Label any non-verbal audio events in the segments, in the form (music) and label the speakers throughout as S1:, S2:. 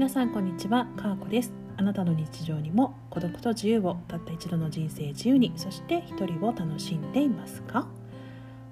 S1: 皆さんこんにちは、かーこです。あなたの日常にも孤独と自由をたった一度の人生自由にそして一人を楽しんでいますか？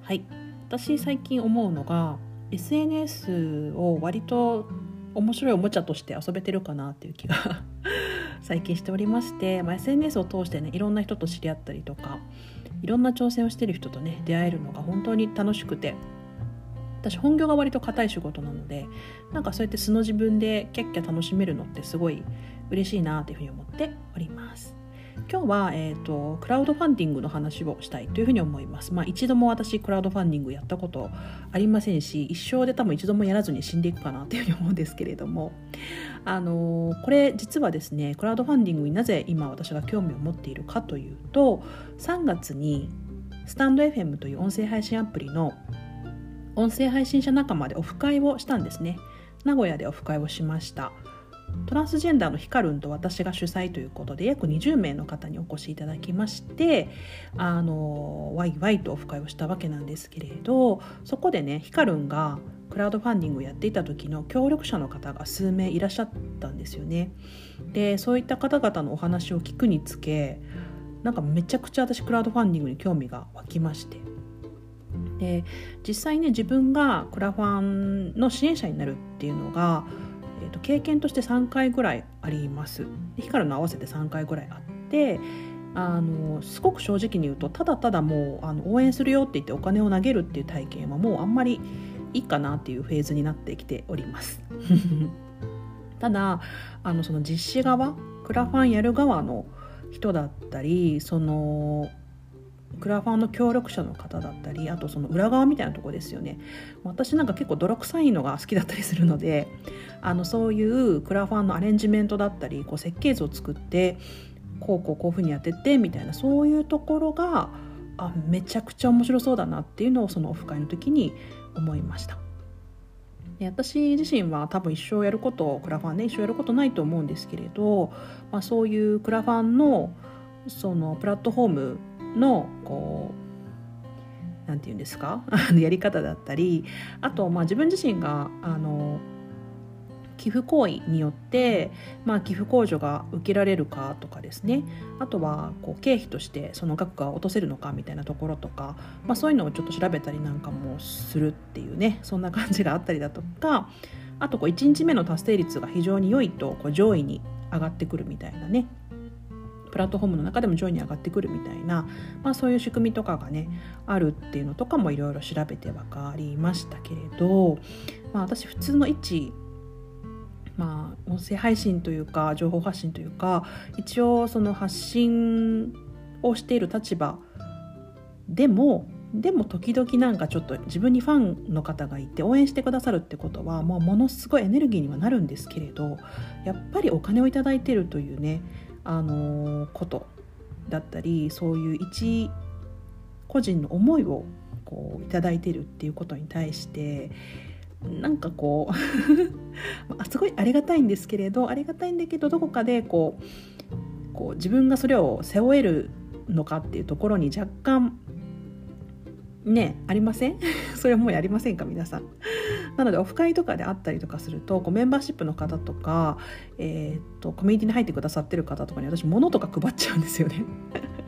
S1: はい。私最近思うのが SNS を割と面白いおもちゃとして遊べてるかなっていう気が (laughs) 最近しておりまして、まあ、SNS を通してねいろんな人と知り合ったりとかいろんな挑戦をしてる人とね出会えるのが本当に楽しくて私本業が割と硬い仕事なのでなんかそうやって素の自分でキャッキャ楽しめるのってすごい嬉しいなというふうに思っております今日は、えーと、クラウドファンディングの話をしたいというふうに思います。まあ、一度も私クラウドファンディングやったことありませんし一生で多分一度もやらずに死んでいくかなというふうに思うんですけれどもあのー、これ実はですねクラウドファンディングになぜ今私が興味を持っているかというと3月にスタンド FM という音声配信アプリの音声配信者仲間でオフ会をしたんですね。名古屋でオフ会をしました。トランスジェンダーのヒカルンと私が主催ということで約20名の方にお越しいただきましてあのワイワイとオフ会をしたわけなんですけれどそこでねヒカルンがクラウドファンディングをやっていた時の協力者の方が数名いらっしゃったんですよね。でそういった方々のお話を聞くにつけなんかめちゃくちゃ私クラウドファンディングに興味が湧きまして。で実際ね自分がクラファンの支援者になるっていうのが、えーと、経験として3回ぐらいあります。ヒカルの合わせて3回ぐらいあってあのすごく正直に言うとただただもうあの応援するよって言ってお金を投げるっていう体験はもうあんまりいいかなっていうフェーズになってきております。(laughs) ただあのその実施側クラファンやる側の人だったりそのクラファンの協力者の方だったりあとその裏側みたいなとこですよね私なんか結構泥臭いのが好きだったりするのであのそういうクラファンのアレンジメントだったりこう設計図を作ってこうこうこういうふうにやってってみたいなそういうところがあめちゃくちゃ面白そうだなっていうのをそのオフ会の時に思いました。で私自身は多分一生やることクラファンね一生やることないと思うんですけれど、まあ、そういうクラファンのそのプラットフォームのこう何て言うんですか？(laughs) やり方だったりあとまあ自分自身があの寄付行為によって、まあ、寄付控除が受けられるかとかですね。あとはこう経費としてその額が落とせるのかみたいなところとか、まあ、そういうのをちょっと調べたりなんかもするっていうねそんな感じがあったりだとかあとこう1日目の達成率が非常に良いとこう上位に上がってくるみたいなね。プラットフォームの中でも上位に上がってくるみたいな、まあ、そういう仕組みとかがねあるっていうのとかもいろいろ調べて分かりましたけれど、まあ、私普通の一まあ、音声配信というか情報発信というか一応その発信をしている立場でもでも時々なんかちょっと自分にファンの方がいて応援してくださるってことは、まあ、ものすごいエネルギーにはなるんですけれどやっぱりお金を頂いてるというねあのことだったりそういう一個人の思いをこう頂いてるっていうことに対してなんかこう (laughs) すごいありがたいんですけれどありがたいんだけどどこかでこうこう自分がそれを背負えるのかっていうところに若干ねありません？(laughs) それはもうやりませんか皆さん？なのでオフ会とかであったりとかするとこうメンバーシップの方とか、えー、とコミュニティに入ってくださってる方とかに私物とか配っちゃうんですよね。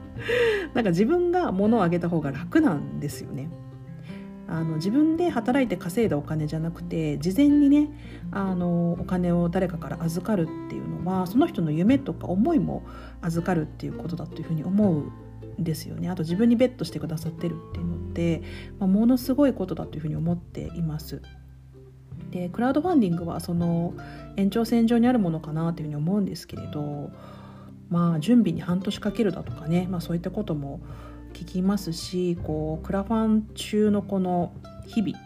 S1: (laughs) なんか自分が物をあげた方が楽なんですよね。あの自分で働いて稼いだお金じゃなくて事前にねあのお金を誰かから預かるっていうのはその人の夢とか思いも預かるっていうことだというふうに思うんですよねあと自分にベットしてくださってるっていうのって、まあ、ものすごいことだというふうに思っています。でクラウドファンディングはその延長線上にあるものかなというふうに思うんですけれどまあ準備に半年かけるだとかね、まあ、そういったことも聞きますしこうクラファン中のこの日々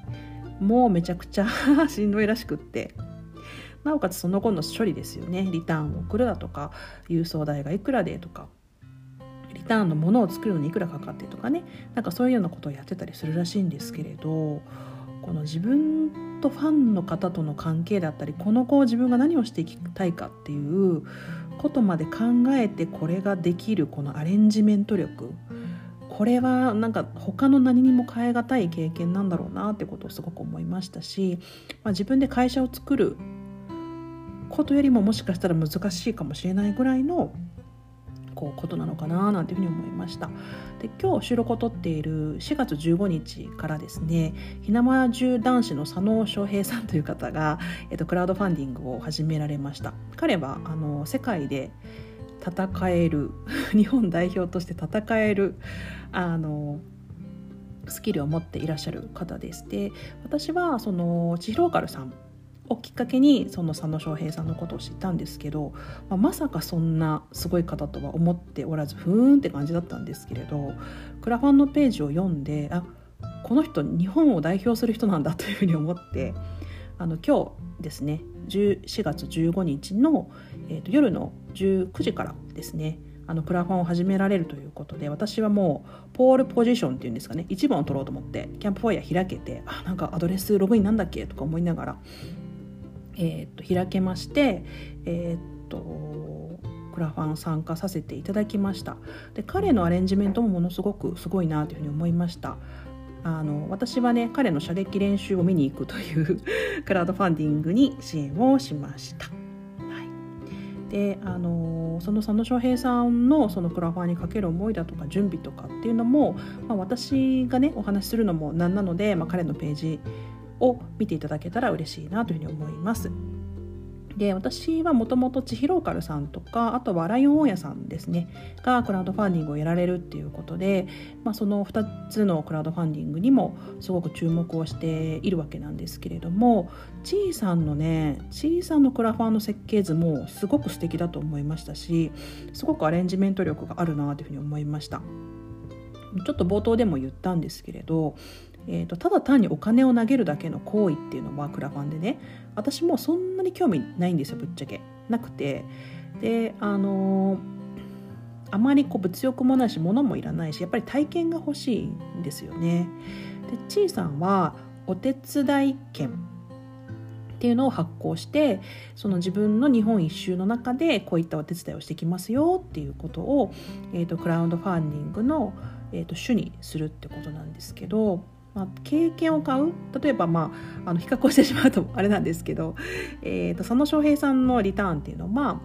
S1: もめちゃくちゃ (laughs) しんどいらしくってなおかつその後の処理ですよね。リターンを送るだとか郵送代がいくらでとかリターンのものを作るのにいくらかかってとかねなんかそういうようなことをやってたりするらしいんですけれどこの自分とファンの方との関係だったりこの子を自分が何をしていきたいかっていうことまで考えてこれができるこのアレンジメント力。これはなんか他の何にも変え難い経験なんだろうなってことをすごく思いましたし、まあ、自分で会社を作ることよりももしかしたら難しいかもしれないぐらいのこうことなのかななんていうふうに思いました。で今日収録を撮っている4月15日からですねひなまじゅ男子の佐野翔平さんという方が、えっと、クラウドファンディングを始められました。彼はあの世界で戦える (laughs) 日本代表として戦えるあのスキルを持っていらっしゃる方ですで私はその千尋カルさんをきっかけにその佐野翔平さんのことを知ったんですけど、まあ、まさかそんなすごい方とは思っておらずふーんって感じだったんですけれどクラファンのページを読んであこの人日本を代表する人なんだというふうに思ってあの今日ですね4月15日の、えーと、夜の19時からですねあのクラファンを始められるということで私はもうポールポジションっていうんですかね1番を取ろうと思ってキャンプファイヤー開けてあなんかアドレスログインなんだっけとか思いながらえー、と開けまして、えー、とクラファン参加させていただきました。で彼のアレンジメントもものすごくすごいなというふうに思いました。あの私はね彼の射撃練習を見に行くという (laughs) クラウドファンディングに支援をしました。であのその佐野翔平さんのそのクラファンにかける思いだとか準備とかっていうのも、まあ、私がねお話しするのもなんなので、まあ、彼のページを見ていただけたら嬉しいなというふうに思います。で私はもともと千尋カルさんとかあとはライオン大家さんですねがクラウドファンディングをやられるっていうことで、まあ、その2つのクラウドファンディングにもすごく注目をしているわけなんですけれどもちーさんのねちーさんのクラファンの設計図もすごく素敵だと思いましたしすごくアレンジメント力があるなというふうに思いました。ちょっと冒頭でも言ったんですけれどえーと、ただ単にお金を投げるだけの行為っていうのはクラファンでね私もそんなに興味ないんですよぶっちゃけ。なくて。であのー、あまりこう物欲もないし物もいらないしやっぱり体験が欲しいんですよね。でちーさんはお手伝い券っていうのを発行してその自分の日本一周の中でこういったお手伝いをしてきますよっていうことを、えーと、クラウドファンディングの、えーと主にするってことなんですけどまあ、経験を買う？例えば、まあ、あの比較をしてしまうと (laughs) あれなんですけど、えーと、佐野翔平さんのリターンっていうのは、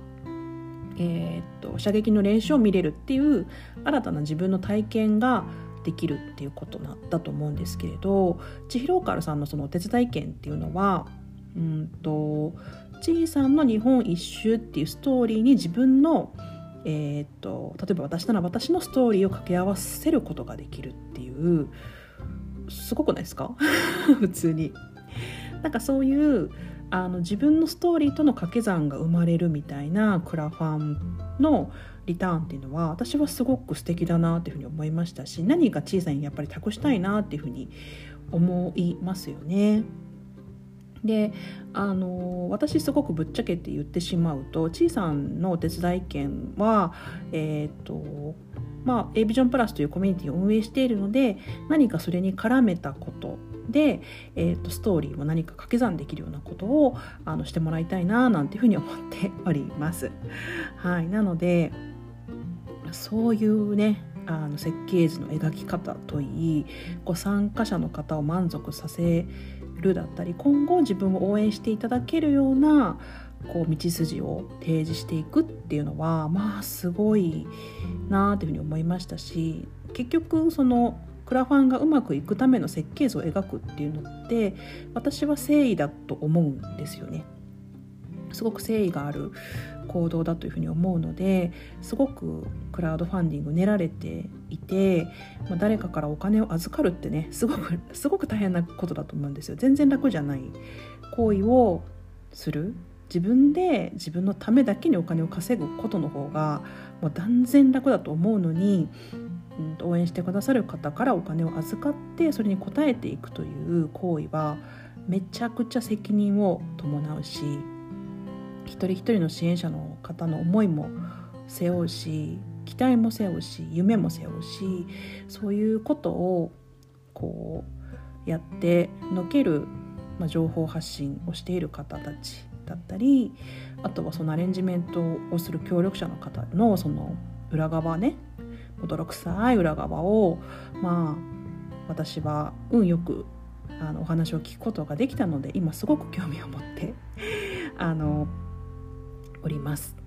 S1: えーと、射撃の練習を見れるっていう新たな自分の体験ができるっていうことなだと思うんですけれど千尋カルさんのそのお手伝い券っていうのはうんとちいさんの日本一周っていうストーリーに自分のえーと例えば私なら私のストーリーを掛け合わせることができるっていうすごくないですか？(laughs) 普通に。なんかそういうあの自分のストーリーとの掛け算が生まれるみたいなクラファンのリターンっていうのは私はすごく素敵だなっていうふうに思いましたし何か小さいにやっぱり託したいなっていうふうに思いますよね。であの私すごくぶっちゃけて言ってしまうとちいさんのお手伝い券はえっ、ー、とまあ、A ビジョンプラスというコミュニティを運営しているので何かそれに絡めたことで、えーと、ストーリーも何か掛け算できるようなことをあのしてもらいたいななんていうふうに思っております。はい、なのでそういうねあの設計図の描き方といいご参加者の方を満足させるだったり今後自分を応援していただけるようなこう道筋を提示していくっていうのはまあすごいなあというふうに思いましたし結局そのクラファンがうまくいくための設計図を描くっていうのって私は誠意だと思うんですよね。すごく誠意がある行動だというふうに思うのですごくクラウドファンディング練られていて、まあ、誰かからお金を預かるってねすごくすごく大変なことだと思うんですよ。全然楽じゃない行為をする。自分で自分のためだけにお金を稼ぐことの方がもう断然楽だと思うのに、応援してくださる方からお金を預かってそれに応えていくという行為はめちゃくちゃ責任を伴うし一人一人の支援者の方の思いも背負うし期待も背負うし夢も背負うしそういうことをこうやってのける、まあ、情報発信をしている方たちだったりあとはそのアレンジメントをする協力者の方のその裏側ね驚くさい裏側をまあ私は運よくあのお話を聞くことができたので今すごく興味を持ってあのおります。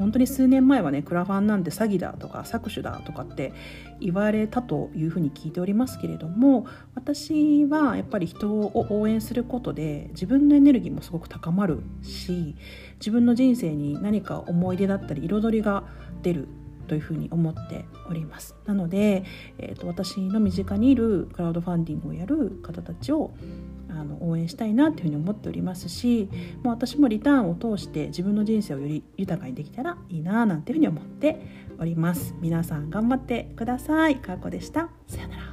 S1: 本当に数年前はねクラファンなんて詐欺だとか搾取だとかって言われたというふうに聞いておりますけれども私はやっぱり人を応援することで自分のエネルギーもすごく高まるし自分の人生に何か思い出だったり彩りが出るというふうに思っております。なので、えーと、私の身近にいるクラウドファンディングをやる方たちをあの応援したいなというふうに思っておりますしもう私もリターンを通して自分の人生をより豊かにできたらいいななんていうふうに思っております。皆さん頑張ってください。かーこでした。さよなら。